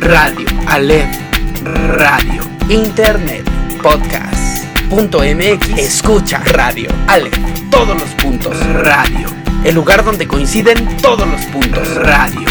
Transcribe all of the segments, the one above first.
Radio, Alef, Radio, Internet, Podcast, punto MX, escucha, Radio, Alef, todos los puntos, Radio, el lugar donde coinciden todos los puntos, Radio.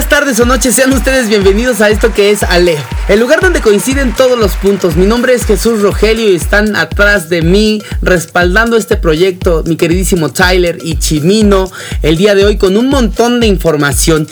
Días, tardes o noches, sean ustedes bienvenidos a esto que es Ale, el lugar donde coinciden todos los puntos. Mi nombre es Jesús Rogelio y están atrás de mí respaldando este proyecto mi queridísimo Tyler y Chimino el día de hoy con un montón de información.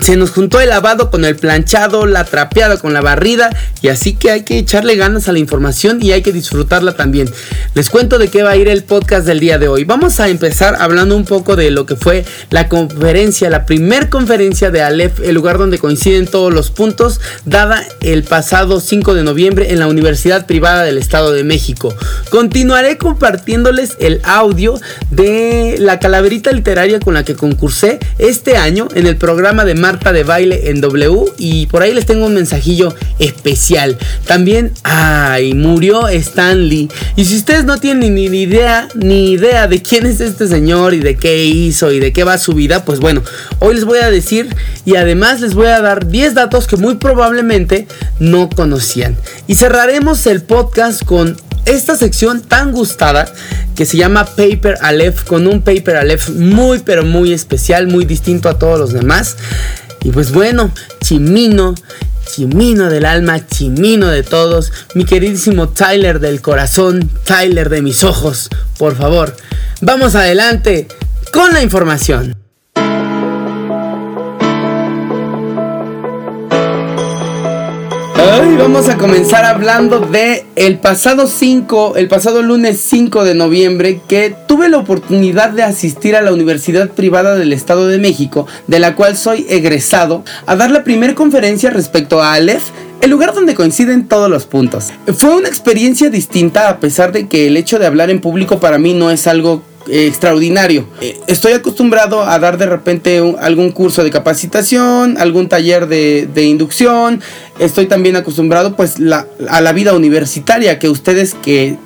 Se nos juntó el lavado con el planchado, la trapeada con la barrida y así que hay que echarle ganas a la información y hay que disfrutarla también. Les cuento de qué va a ir el podcast del día de hoy. Vamos a empezar hablando un poco de lo que fue la conferencia, la primer conferencia de El lugar donde coinciden todos los puntos, dada el pasado 5 de noviembre en la Universidad Privada del Estado de México. Continuaré compartiéndoles el audio de la calaverita literaria con la que concursé este año en el programa de Marta de Baile en W y por ahí les tengo un mensajillo especial. También, ay, murió Stanley. Y si ustedes no tienen ni idea, ni idea de quién es este señor y de qué hizo y de qué va su vida, pues bueno, hoy les voy a decir y además les voy a dar 10 datos que muy probablemente no conocían. Y cerraremos el podcast con esta sección tan gustada que se llama Paper Aleph con un Paper Aleph muy pero muy especial, muy distinto a todos los demás. Y pues bueno, Chimino, Chimino del alma, Chimino de todos, mi queridísimo Tyler del corazón, Tyler de mis ojos, por favor, vamos adelante con la información. Hoy vamos a comenzar hablando de el pasado 5, el pasado lunes 5 de noviembre que tuve la oportunidad de asistir a la Universidad Privada del Estado de México, de la cual soy egresado, a dar la primera conferencia respecto a Aleph el lugar donde coinciden todos los puntos. Fue una experiencia distinta a pesar de que el hecho de hablar en público para mí no es algo extraordinario. Estoy acostumbrado a dar de repente algún curso de capacitación, algún taller de, inducción. Estoy también acostumbrado pues a la vida universitaria que ustedes que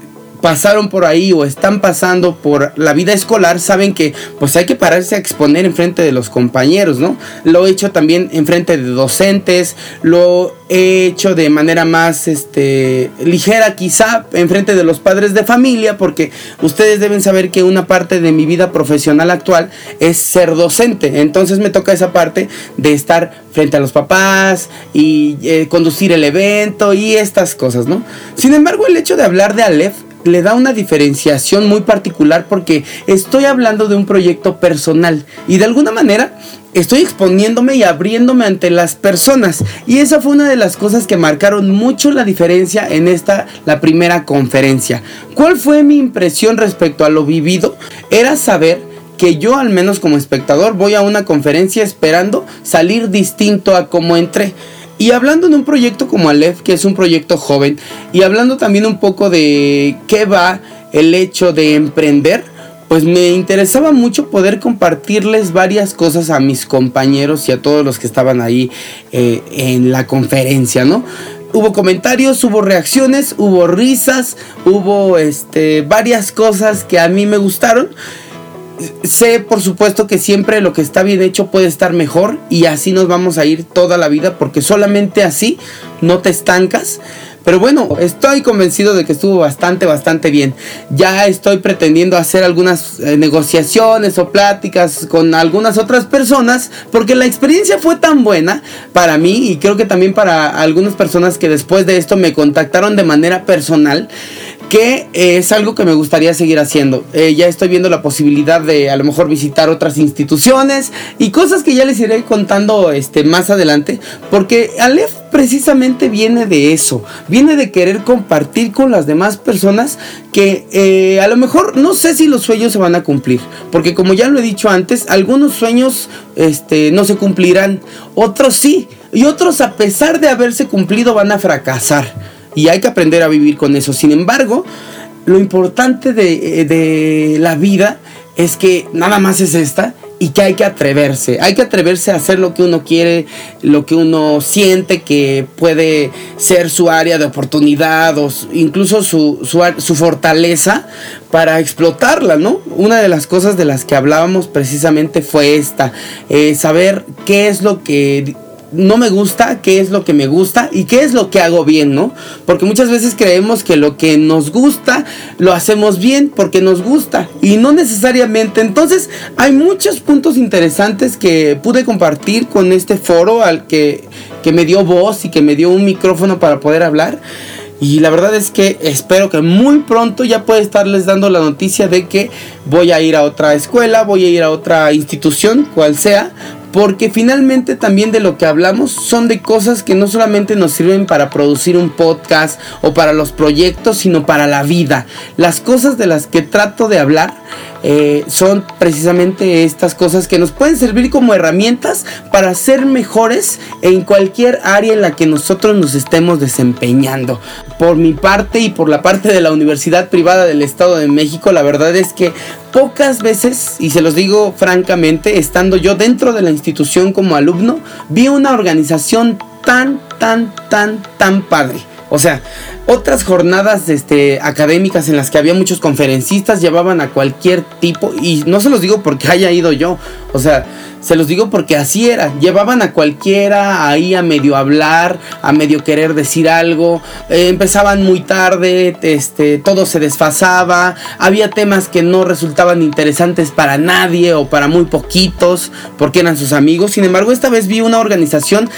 pasaron por ahí o están pasando por la vida escolar saben que pues hay que pararse a exponer en frente de los compañeros, ¿no? Lo he hecho también en frente de docentes, lo he hecho de manera más este ligera quizá en frente de los padres de familia porque ustedes deben saber que una parte de mi vida profesional actual es ser docente, entonces me toca esa parte de estar frente a los papás y eh, conducir el evento y estas cosas, ¿no? Sin embargo, el hecho de hablar de Aleph le da una diferenciación muy particular porque estoy hablando de un proyecto personal y de alguna manera estoy exponiéndome y abriéndome ante las personas y esa fue una de las cosas que marcaron mucho la diferencia en esta la primera conferencia. ¿Cuál fue mi impresión respecto a lo vivido? Era saber que yo al menos como espectador voy a una conferencia esperando salir distinto a como entré. Y hablando de un proyecto como Aleph, que es un proyecto joven, y hablando también un poco de qué va el hecho de emprender, pues me interesaba mucho poder compartirles varias cosas a mis compañeros y a todos los que estaban ahí eh, en la conferencia, ¿no? Hubo comentarios, hubo reacciones, hubo risas, hubo este, varias cosas que a mí me gustaron sé por supuesto que siempre lo que está bien hecho puede estar mejor y así nos vamos a ir toda la vida porque solamente así no te estancas. Pero bueno, estoy convencido de que estuvo bastante, bastante bien. Ya estoy pretendiendo hacer algunas eh, negociaciones o pláticas con algunas otras personas porque la experiencia fue tan buena para mí y creo que también para algunas personas que después de esto me contactaron de manera personal que es algo que me gustaría seguir haciendo. Eh, ya estoy viendo la posibilidad de a lo mejor visitar otras instituciones y cosas que ya les iré contando este, más adelante, porque Aleph precisamente viene de eso, viene de querer compartir con las demás personas que eh, a lo mejor no sé si los sueños se van a cumplir, porque como ya lo he dicho antes, algunos sueños este, no se cumplirán, otros sí, y otros a pesar de haberse cumplido van a fracasar y hay que aprender a vivir con eso. Sin embargo, lo importante de, eh, de la vida es que nada más es esta y que hay que atreverse. Hay que atreverse a hacer lo que uno quiere, lo que uno siente que puede ser su área de oportunidad o incluso su, su, fortaleza para explotarla, ¿no? Una de las cosas de las que hablábamos precisamente fue esta, eh, saber qué es lo que no me gusta, qué es lo que me gusta y qué es lo que hago bien, ¿no? Porque muchas veces creemos que lo que nos gusta lo hacemos bien porque nos gusta y no necesariamente. Entonces hay muchos puntos interesantes que pude compartir con este foro al que, que me dio voz y que me dio un micrófono para poder hablar. Y la verdad es que espero que muy pronto ya pueda estarles dando la noticia de que voy a ir a otra escuela, voy a ir a otra institución, cual sea, porque finalmente también de lo que hablamos son de cosas que no solamente nos sirven para producir un podcast o para los proyectos, sino para la vida. Las cosas de las que trato de hablar eh, son precisamente estas cosas que nos pueden servir como herramientas para ser mejores en cualquier área en la que nosotros nos estemos desempeñando. Por mi parte y por la parte de la Universidad Privada del Estado de México, la verdad es que pocas veces, y se los digo francamente, estando yo dentro de la institución como alumno, vi una organización tan, tan, tan, tan padre. O sea, otras jornadas este, académicas en las que había muchos conferencistas llevaban a cualquier tipo, y no se los digo porque haya ido yo, o sea, se los digo porque así era. Llevaban a cualquiera ahí a medio hablar, a medio querer decir algo. Eh, empezaban muy tarde, este, todo se desfasaba. Había temas que no resultaban interesantes para nadie o para muy poquitos porque eran sus amigos. Sin embargo, esta vez vi una organización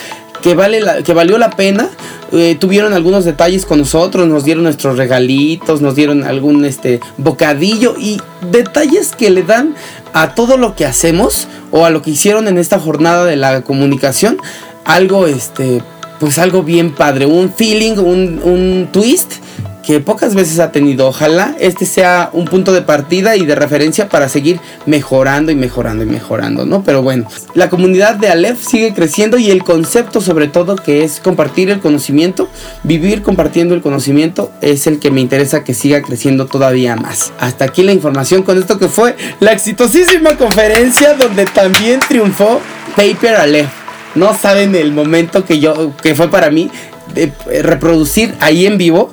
que, vale la, que valió la pena. Eh, tuvieron algunos detalles con nosotros, nos dieron nuestros regalitos, nos dieron algún este, bocadillo y detalles que le dan a todo lo que hacemos o a lo que hicieron en esta jornada de la comunicación, algo este, pues algo bien padre, un feeling, un, un twist que pocas veces ha tenido. Ojalá este sea un punto de partida y de referencia para seguir mejorando y mejorando y mejorando, ¿no? Pero bueno, la comunidad de Aleph sigue creciendo y el concepto sobre todo que es compartir el conocimiento, vivir compartiendo el conocimiento es el que me interesa que siga creciendo todavía más. Hasta aquí la información con esto que fue la exitosísima conferencia donde también triunfó Paper Aleph. No saben el momento que yo que fue para mí reproducir ahí en vivo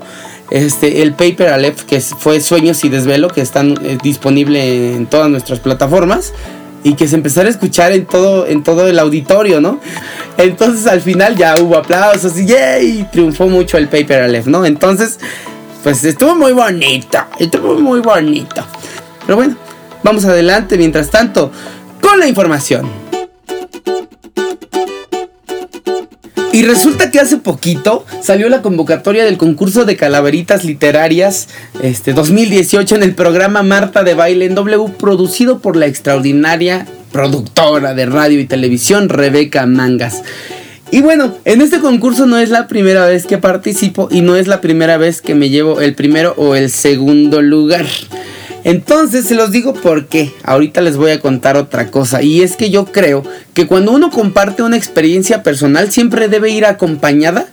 este, el Paper Aleph, que fue Sueños y Desvelo, que están eh, disponible en todas nuestras plataformas y que se empezara a escuchar en todo, en todo el auditorio, ¿no? Entonces al final ya hubo aplausos y ¡yay! triunfó mucho el Paper Aleph, ¿no? Entonces, pues estuvo muy bonito, estuvo muy bonito. Pero bueno, vamos adelante mientras tanto con la información. Y resulta que hace poquito salió la convocatoria del concurso de calaveritas literarias este 2018 en el programa Marta de Baile en W producido por la extraordinaria productora de radio y televisión Rebeca Mangas. Y bueno, en este concurso no es la primera vez que participo y no es la primera vez que me llevo el primero o el segundo lugar. Entonces se los digo porque ahorita les voy a contar otra cosa y es que yo creo que cuando uno comparte una experiencia personal siempre debe ir acompañada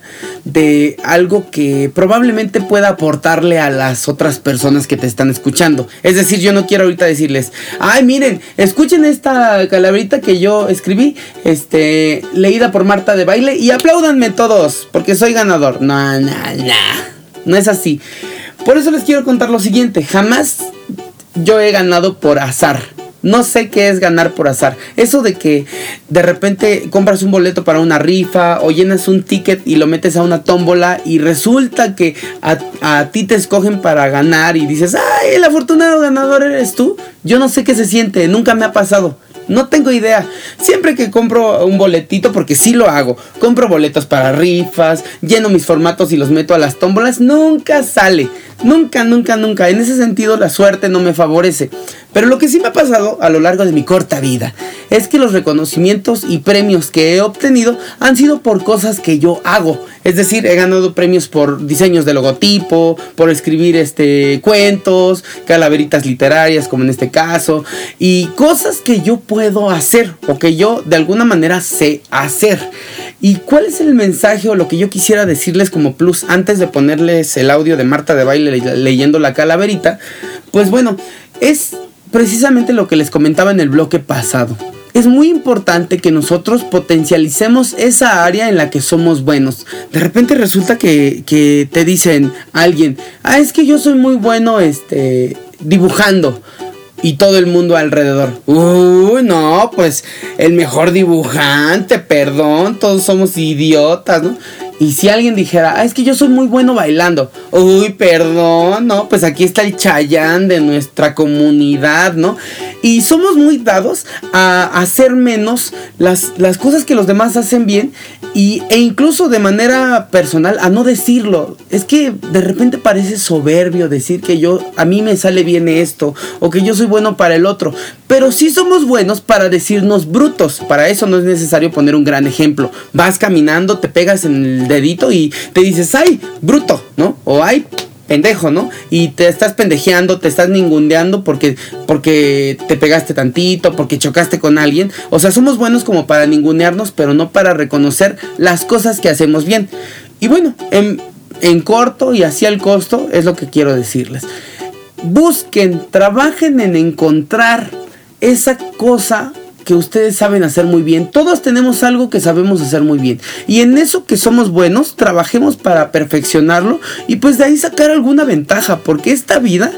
de algo que probablemente pueda aportarle a las otras personas que te están escuchando. Es decir, yo no quiero ahorita decirles, ay miren, escuchen esta calaverita que yo escribí, este, leída por Marta de baile y apláudanme todos porque soy ganador. No, no, no, no es así. Por eso les quiero contar lo siguiente, jamás yo he ganado por azar. No sé qué es ganar por azar. Eso de que de repente compras un boleto para una rifa o llenas un ticket y lo metes a una tómbola y resulta que a, ti te escogen para ganar y dices, ay, el afortunado ganador eres tú. Yo no sé qué se siente, nunca me ha pasado. No tengo idea. Siempre que compro un boletito, porque sí lo hago, compro boletos para rifas, lleno mis formatos y los meto a las tómbolas, nunca sale. Nunca, nunca, nunca. En ese sentido la suerte no me favorece. Pero lo que sí me ha pasado a lo largo de mi corta vida es que los reconocimientos y premios que he obtenido han sido por cosas que yo hago. Es decir, he ganado premios por diseños de logotipo, por escribir este cuentos, calaveritas literarias como en este caso y cosas que yo puedo hacer o que yo de alguna manera sé hacer. ¿Y cuál es el mensaje o lo que yo quisiera decirles como plus antes de ponerles el audio de Marta de baile leyendo la calaverita? Pues bueno, es precisamente lo que les comentaba en el bloque pasado. Es muy importante que nosotros potencialicemos esa área en la que somos buenos. De repente resulta que, que te dicen alguien, ah, es que yo soy muy bueno este, dibujando y todo el mundo alrededor. Uy, no, pues el mejor dibujante, perdón, todos somos idiotas, ¿no? Y si alguien dijera, ah, es que yo soy muy bueno bailando. Uy, perdón, no, pues aquí está el chayán de nuestra comunidad, ¿no? Y somos muy dados a hacer menos las, las cosas que los demás hacen bien y, e incluso de manera personal a no decirlo. Es que de repente parece soberbio decir que yo, a mí me sale bien esto o que yo soy bueno para el otro. Pero sí somos buenos para decirnos brutos. Para eso no es necesario poner un gran ejemplo. Vas caminando, te pegas en el dedito y te dices, ay, bruto, ¿no? O ay, pendejo, ¿no? Y te estás pendejeando, te estás ningundeando porque, porque te pegaste tantito, porque chocaste con alguien. O sea, somos buenos como para ningunearnos, pero no para reconocer las cosas que hacemos bien. Y bueno, en, en corto y así al costo es lo que quiero decirles. Busquen, trabajen en encontrar esa cosa que ustedes saben hacer muy bien. Todos tenemos algo que sabemos hacer muy bien. Y en eso que somos buenos, trabajemos para perfeccionarlo y pues de ahí sacar alguna ventaja. Porque esta vida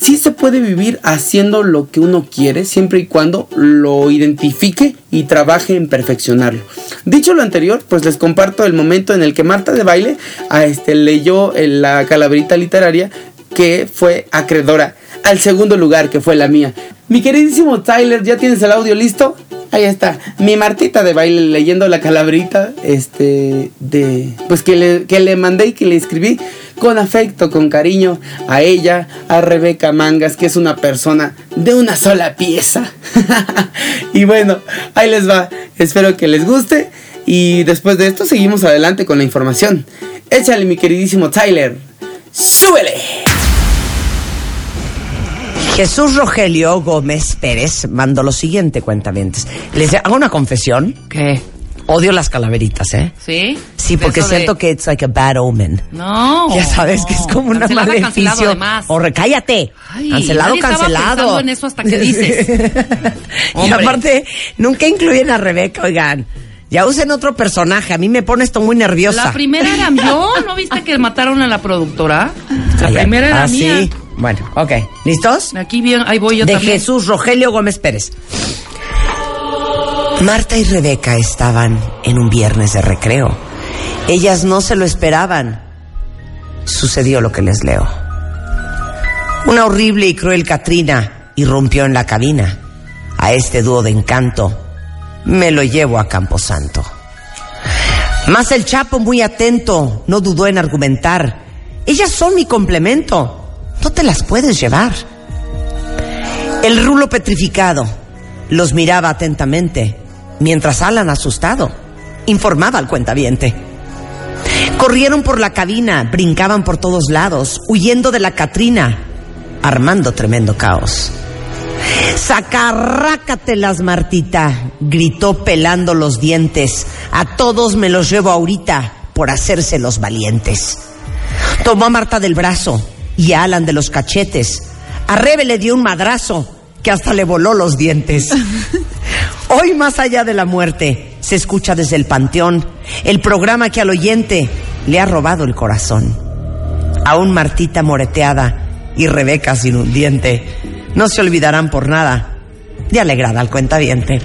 sí se puede vivir haciendo lo que uno quiere, siempre y cuando lo identifique y trabaje en perfeccionarlo. Dicho lo anterior, pues les comparto el momento en el que Marta de Baile a este, leyó la calaverita literaria que fue acreedora al segundo lugar, que fue la mía. Mi queridísimo Tyler, ¿ya tienes el audio listo? Ahí está. Mi Martita de baile leyendo la calabrita, este, de, pues que le, que le mandé y que le escribí con afecto, con cariño a ella, a Rebeca Mangas, que es una persona de una sola pieza. y bueno, ahí les va. Espero que les guste. Y después de esto seguimos adelante con la información. Échale, mi queridísimo Tyler. ¡Súbele! Jesús Rogelio Gómez Pérez mandó lo siguiente, cuentamientos. Les hago una confesión. ¿Qué? Odio las calaveritas, ¿eh? ¿Sí? Sí, porque siento que it's like a bad omen. No. Ya sabes que es como una maleficio. O recállate. Ay, cancelado, nadie estaba cancelado. pensando en eso hasta que dices. y aparte, nunca incluyen a Rebeca, oigan. Ya usen otro personaje. A mí me pone esto muy nerviosa. La primera era yo. ¿No viste que mataron a la productora? La Ay, primera era ah, mía. sí. Bueno, ok. ¿Listos? Aquí bien, ahí voy yo de también. Jesús Rogelio Gómez Pérez. Marta y Rebeca estaban en un viernes de recreo. Ellas no se lo esperaban. Sucedió lo que les leo. Una horrible y cruel Katrina irrumpió en la cabina. A este dúo de encanto me lo llevo a Camposanto. Más el Chapo, muy atento, no dudó en argumentar. Ellas son mi complemento. No te las puedes llevar. El rulo petrificado los miraba atentamente, mientras Alan, asustado, informaba al cuentaviente. Corrieron por la cabina, brincaban por todos lados, huyendo de la Catrina, armando tremendo caos. Sacarrácatelas, Martita, gritó pelando los dientes. A todos me los llevo ahorita por hacerse los valientes. Tomó a Marta del brazo y a Alan de los cachetes. A Rebe le dio un madrazo que hasta le voló los dientes. Hoy más allá de la muerte se escucha desde el panteón el programa que al oyente le ha robado el corazón. Aún Martita moreteada y Rebeca sin un diente no se olvidarán por nada de alegrar al cuentaviente.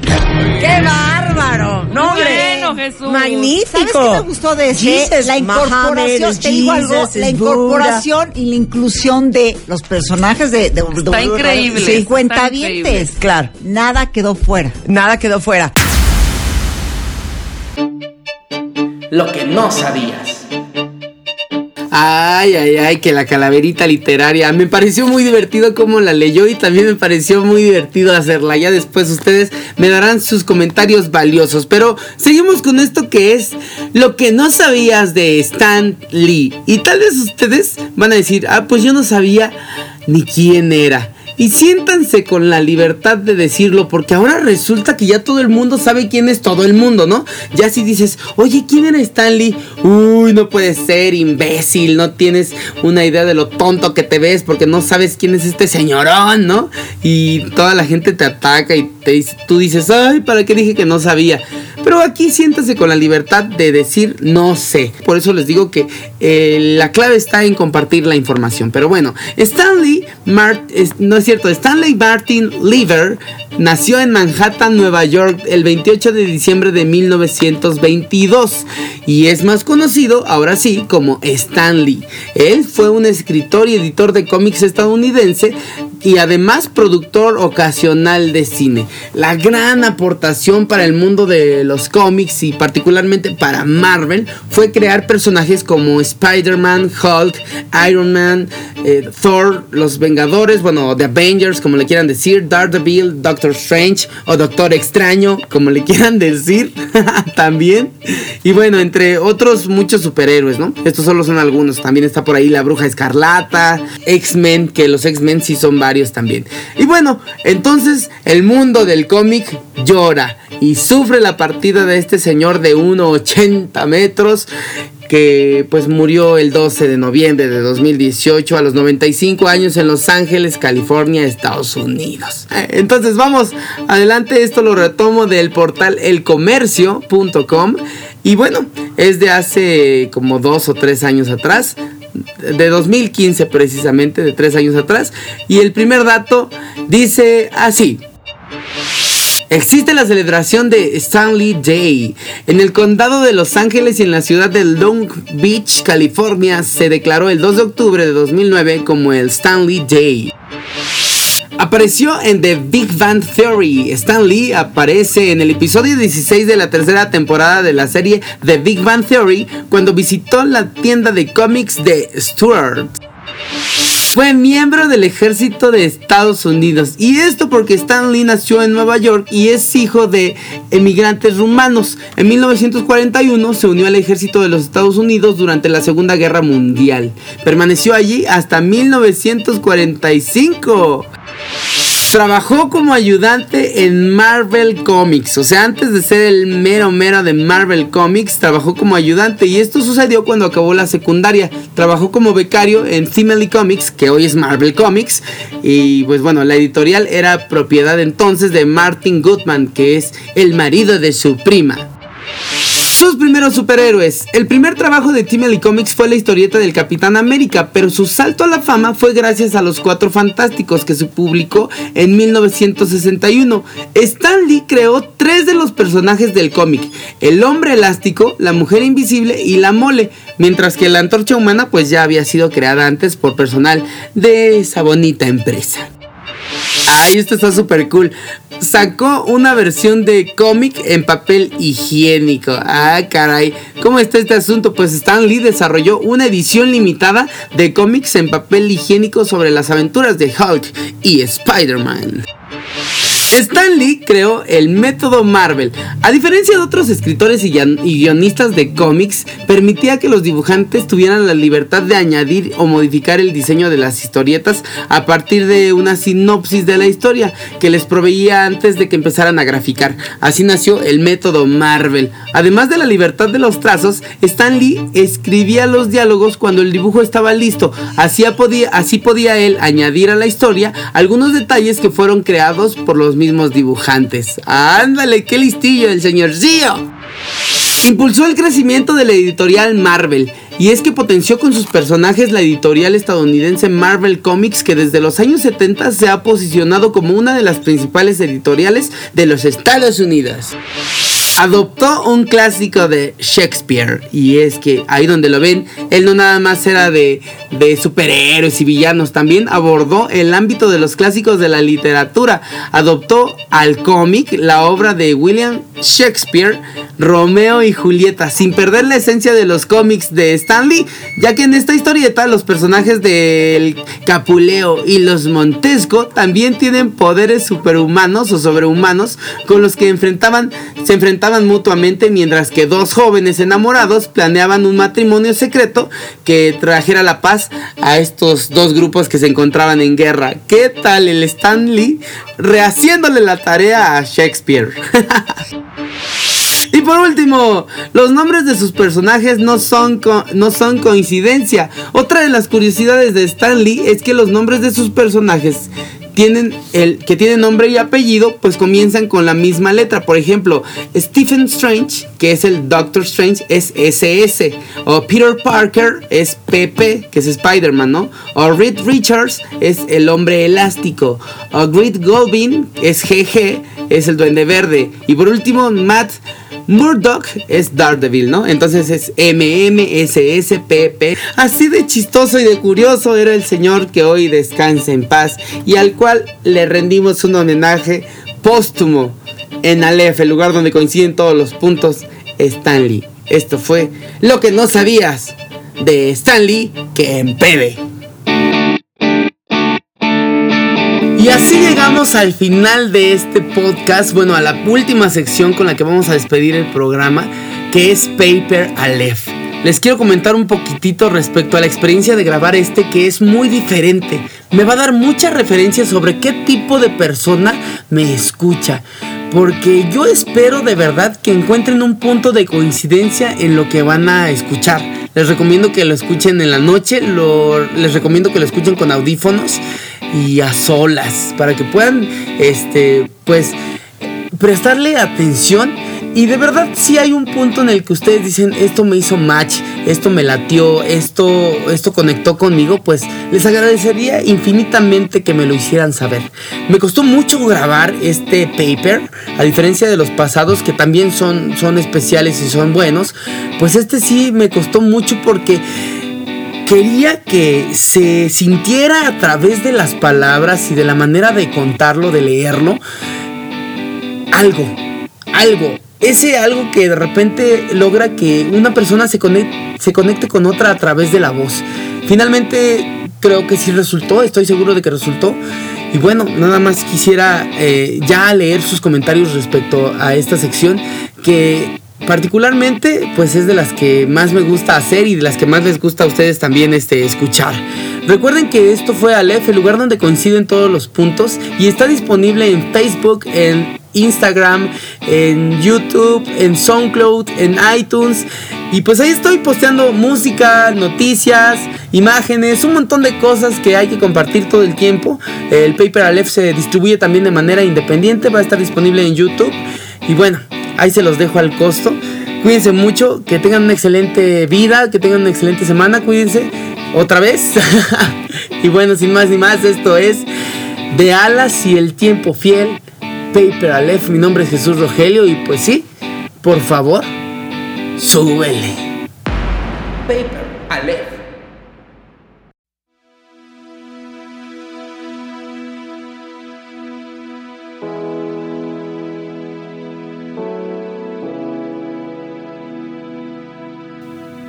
Jesús. ¡Magnífico! ¿Sabes qué me gustó de ese? Jesus, la incorporación, Mohammed, te digo algo, la incorporación y la inclusión de los personajes de, de, de- Está increíble, sí, está cuentavientes. increíble. Claro. Nada quedó fuera. Nada quedó fuera. Lo que no sabías. Ay, ay, ay, que la calaverita literaria. Me pareció muy divertido cómo la leyó y también me pareció muy divertido hacerla. Ya después ustedes me darán sus comentarios valiosos. Pero seguimos con esto que es lo que no sabías de Stan Lee. Y tal vez ustedes van a decir, ah, pues yo no sabía ni quién era. Y siéntanse con la libertad de decirlo, porque ahora resulta que ya todo el mundo sabe quién es todo el mundo, ¿no? Ya si dices, oye, ¿quién era Stanley? Uy, no puede ser, imbécil, no tienes una idea de lo tonto que te ves porque no sabes quién es este señorón, ¿no? Y toda la gente te ataca y te tú dices, ay, ¿para qué dije que no sabía? Pero aquí siéntase con la libertad de decir no sé. Por eso les digo que eh, la clave está en compartir la información. Pero bueno, Stanley Martin, no es cierto, Stanley Martin Lever nació en Manhattan, Nueva York, el 28 de diciembre de 1922 y es más conocido ahora sí como Stanley. Él fue un escritor y editor de cómics estadounidense y además productor ocasional de cine. La gran aportación para el mundo de los cómics y particularmente para Marvel fue crear personajes como Spider-Man, Hulk, Iron Man, eh, Thor, los Vengadores, bueno, The Avengers, como le quieran decir, Daredevil, Doctor Strange o Doctor Extraño, como le quieran decir, también. Y bueno, entre otros muchos superhéroes, ¿no? Estos solo son algunos. También está por ahí la Bruja Escarlata, X-Men, que los X-Men sí son varios también. Y bueno, entonces el mundo del cómic llora y sufre la partida de este señor de 1,80 metros que pues murió el 12 de noviembre de 2018 a los 95 años en Los Ángeles, California, Estados Unidos. Entonces vamos adelante, esto lo retomo del portal elcomercio.com y bueno, es de hace como dos o tres años atrás de 2015 precisamente, de tres años atrás. Y el primer dato dice así. Existe la celebración de Stanley Day. En el condado de Los Ángeles y en la ciudad de Long Beach, California, se declaró el 2 de octubre de 2009 como el Stanley Day. Apareció en The Big Bang Theory. Stan Lee aparece en el episodio 16 de la tercera temporada de la serie The Big Bang Theory cuando visitó la tienda de cómics de Stuart. Fue miembro del ejército de Estados Unidos y esto porque Stan Lee nació en Nueva York y es hijo de emigrantes rumanos. En 1941 se unió al ejército de los Estados Unidos durante la Segunda Guerra Mundial. Permaneció allí hasta 1945. Trabajó como ayudante en Marvel Comics, o sea, antes de ser el mero mero de Marvel Comics, trabajó como ayudante y esto sucedió cuando acabó la secundaria. Trabajó como becario en Family Comics, que hoy es Marvel Comics, y pues bueno, la editorial era propiedad entonces de Martin Goodman, que es el marido de su prima. Sus primeros superhéroes. El primer trabajo de Timely Comics fue la historieta del Capitán América, pero su salto a la fama fue gracias a los Cuatro Fantásticos que se publicó en 1961. Stan Lee creó tres de los personajes del cómic: el Hombre Elástico, la Mujer Invisible y la Mole, mientras que la Antorcha Humana pues ya había sido creada antes por personal de esa bonita empresa. Ay, esto está súper cool. Sacó una versión de cómic en papel higiénico. Ah, caray. ¿Cómo está este asunto? Pues Stan Lee desarrolló una edición limitada de cómics en papel higiénico sobre las aventuras de Hulk y Spider-Man. Stan Lee creó el método Marvel. A diferencia de otros escritores y guionistas de cómics, permitía que los dibujantes tuvieran la libertad de añadir o modificar el diseño de las historietas a partir de una sinopsis de la historia que les proveía antes de que empezaran a graficar. Así nació el método Marvel. Además de la libertad de los trazos, Stan Lee escribía los diálogos cuando el dibujo estaba listo. Así podía, así podía él añadir a la historia algunos detalles que fueron creados por los mismos dibujantes. Ándale, qué listillo el señor Zio. Impulsó el crecimiento de la editorial Marvel y es que potenció con sus personajes la editorial estadounidense Marvel Comics que desde los años 70 se ha posicionado como una de las principales editoriales de los Estados Unidos adoptó un clásico de Shakespeare. Y es que ahí donde lo ven, él no nada más era de, de, superhéroes y villanos, también abordó el ámbito de los clásicos de la literatura. Adoptó al cómic la obra de William Shakespeare Romeo y Julieta, sin perder la esencia de los cómics de Stanley, ya que en esta historieta los personajes del Capuleo y los Montesco también tienen poderes superhumanos o sobrehumanos con los que enfrentaban, se enfrentaban mutuamente mientras que dos jóvenes enamorados planeaban un matrimonio secreto que trajera la paz a estos dos grupos que se encontraban en guerra. ¿Qué tal el Stanley rehaciéndole la tarea a Shakespeare? Y por último, los nombres de sus personajes no son, no son coincidencia. Otra de las curiosidades de Stanley es que los nombres de sus personajes tienen el que tienen nombre y apellido, pues comienzan con la misma letra. Por ejemplo, Stephen Strange, que es el Doctor Strange, es SS. O Peter Parker es PP, que es Spider-Man, ¿no? O Reed Richards es el hombre elástico. O Grit Goldwyn es GG, es el duende verde. Y por último, Matt Murdoch es Daredevil, ¿no? Entonces es MMSSPP. Así de chistoso y de curioso era el señor que hoy descansa en paz y al cual le rendimos un homenaje póstumo en Aleph, el lugar donde coinciden todos los puntos Stanley. Esto fue lo que no sabías de Stanley que empede. Y así llegamos al final de este podcast, bueno, a la última sección con la que vamos a despedir el programa, que es Paper Aleph. Les quiero comentar un poquitito respecto a la experiencia de grabar este que es muy diferente. Me va a dar mucha referencia sobre qué tipo de persona me escucha. Porque yo espero de verdad que encuentren un punto de coincidencia en lo que van a escuchar. Les recomiendo que lo escuchen en la noche, les recomiendo que lo escuchen con audífonos y a solas para que puedan este pues prestarle atención y de verdad si hay un punto en el que ustedes dicen esto me hizo match, esto me latió, esto esto conectó conmigo, pues les agradecería infinitamente que me lo hicieran saber. Me costó mucho grabar este paper, a diferencia de los pasados que también son son especiales y son buenos, pues este sí me costó mucho porque quería que se sintiera a través de las palabras y de la manera de contarlo, de leerlo, algo, algo. Ese algo que de repente logra que una persona se conecte, se conecte con otra a través de la voz. Finalmente creo que sí resultó, estoy seguro de que resultó. Y bueno, nada más quisiera eh, ya leer sus comentarios respecto a esta sección que particularmente pues es de las que más me gusta hacer y de las que más les gusta a ustedes también este, escuchar. Recuerden que esto fue Aleph, el lugar donde coinciden todos los puntos y está disponible en Facebook, en Instagram, en YouTube, en SoundCloud, en iTunes. Y pues ahí estoy posteando música, noticias, imágenes, un montón de cosas que hay que compartir todo el tiempo. El Paper Aleph se distribuye también de manera independiente, va a estar disponible en YouTube. Y bueno, ahí se los dejo al costo. Cuídense mucho, que tengan una excelente vida, que tengan una excelente semana, cuídense otra vez. y bueno, sin más ni más, esto es De Alas y el Tiempo Fiel, Paper Aleph. Mi nombre es Jesús Rogelio y pues sí, por favor, súbele. Paper Aleph.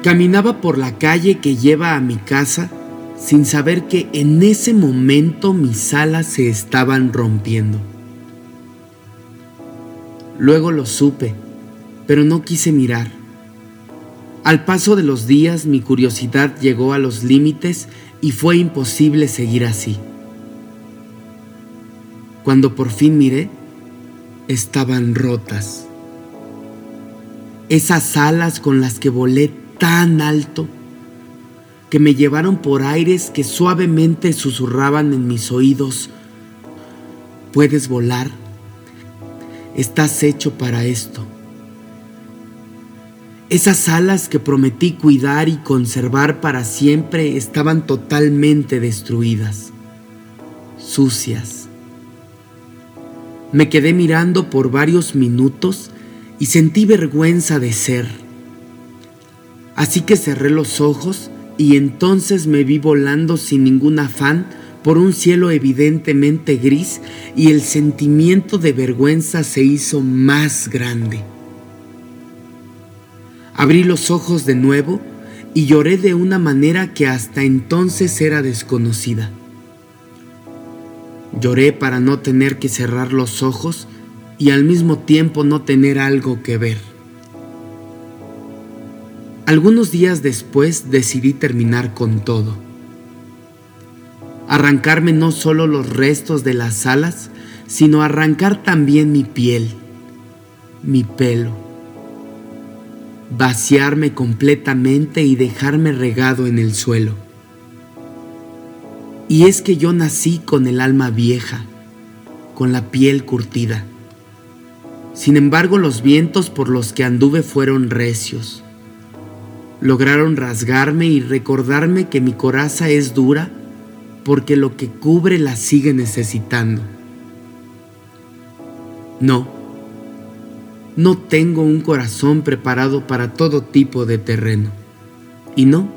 Caminaba por la calle que lleva a mi casa sin saber que en ese momento mis alas se estaban rompiendo. Luego lo supe, pero no quise mirar. Al paso de los días mi curiosidad llegó a los límites y fue imposible seguir así. Cuando por fin miré, estaban rotas. Esas alas con las que volé tan alto que me llevaron por aires que suavemente susurraban en mis oídos. Puedes volar. Estás hecho para esto. Esas alas que prometí cuidar y conservar para siempre estaban totalmente destruidas, sucias. Me quedé mirando por varios minutos y sentí vergüenza de ser Así que cerré los ojos y entonces me vi volando sin ningún afán por un cielo evidentemente gris y el sentimiento de vergüenza se hizo más grande. Abrí los ojos de nuevo y lloré de una manera que hasta entonces era desconocida. Lloré para no tener que cerrar los ojos y al mismo tiempo no tener algo que ver. Algunos días después decidí terminar con todo. Arrancarme no solo los restos de las alas, sino arrancar también mi piel, mi pelo. Vaciarme completamente y dejarme regado en el suelo. Y es que yo nací con el alma vieja, con la piel curtida. Sin embargo, los vientos por los que anduve fueron recios lograron rasgarme y recordarme que mi coraza es dura porque lo que cubre la sigue necesitando. No, no tengo un corazón preparado para todo tipo de terreno. Y no,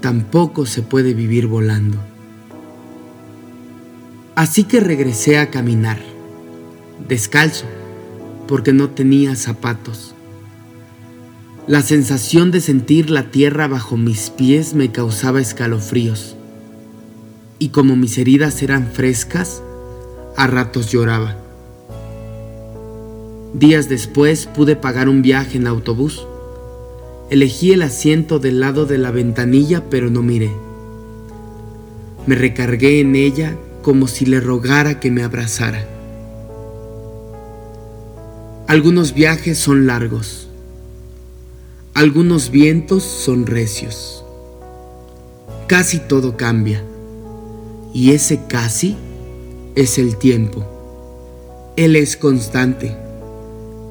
tampoco se puede vivir volando. Así que regresé a caminar, descalzo, porque no tenía zapatos. La sensación de sentir la tierra bajo mis pies me causaba escalofríos. Y como mis heridas eran frescas, a ratos lloraba. Días después pude pagar un viaje en autobús. Elegí el asiento del lado de la ventanilla, pero no miré. Me recargué en ella como si le rogara que me abrazara. Algunos viajes son largos algunos vientos son recios. Casi todo cambia. Y ese casi es el tiempo. Él es constante.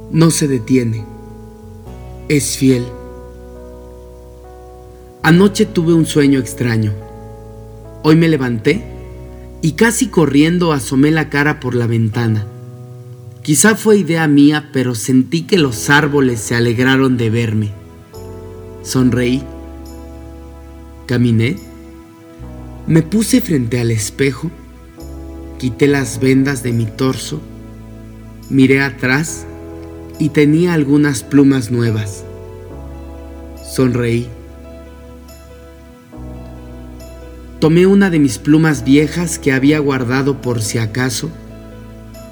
No se detiene. Es fiel. Anoche tuve un sueño extraño. Hoy me levanté y casi corriendo asomé la cara por la ventana. Quizá fue idea mía, pero sentí que los árboles se alegraron de verme. Sonreí. Caminé. Me puse frente al espejo. Quité las vendas de mi torso. Miré atrás y tenía algunas plumas nuevas. Sonreí. Tomé una de mis plumas viejas que había guardado por si acaso,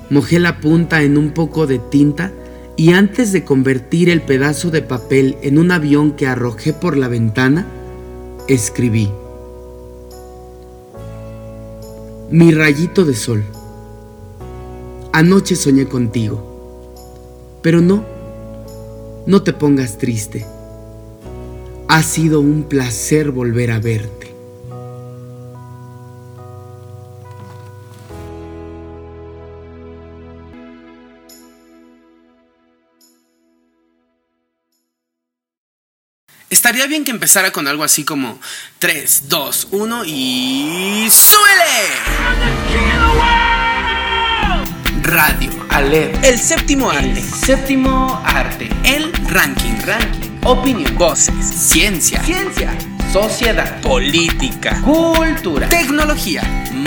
mojé la punta en un poco de tinta y antes de convertir el pedazo de papel en un avión que arrojé por la ventana, escribí, Mi rayito de sol, anoche soñé contigo, pero no, no te pongas triste, ha sido un placer volver a verte. Estaría bien que empezara con algo así como 3, 2, 1 y... ¡Súbele! Radio, Alep, el séptimo arte, séptimo arte, el ranking, ranking, opinión, voces, ciencia, ciencia, sociedad, política, cultura, tecnología,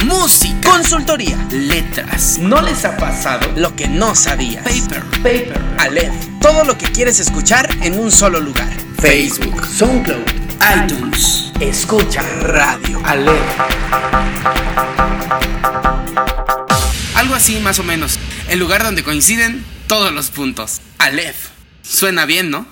música, consultoría, letras. ¿No les ha pasado lo que no sabías? Paper, paper, Alep, todo lo que quieres escuchar en un solo lugar. Facebook, SoundCloud, iTunes. Escucha Radio Alert. Algo así más o menos. El lugar donde coinciden todos los puntos. Aleph. Suena bien, ¿no?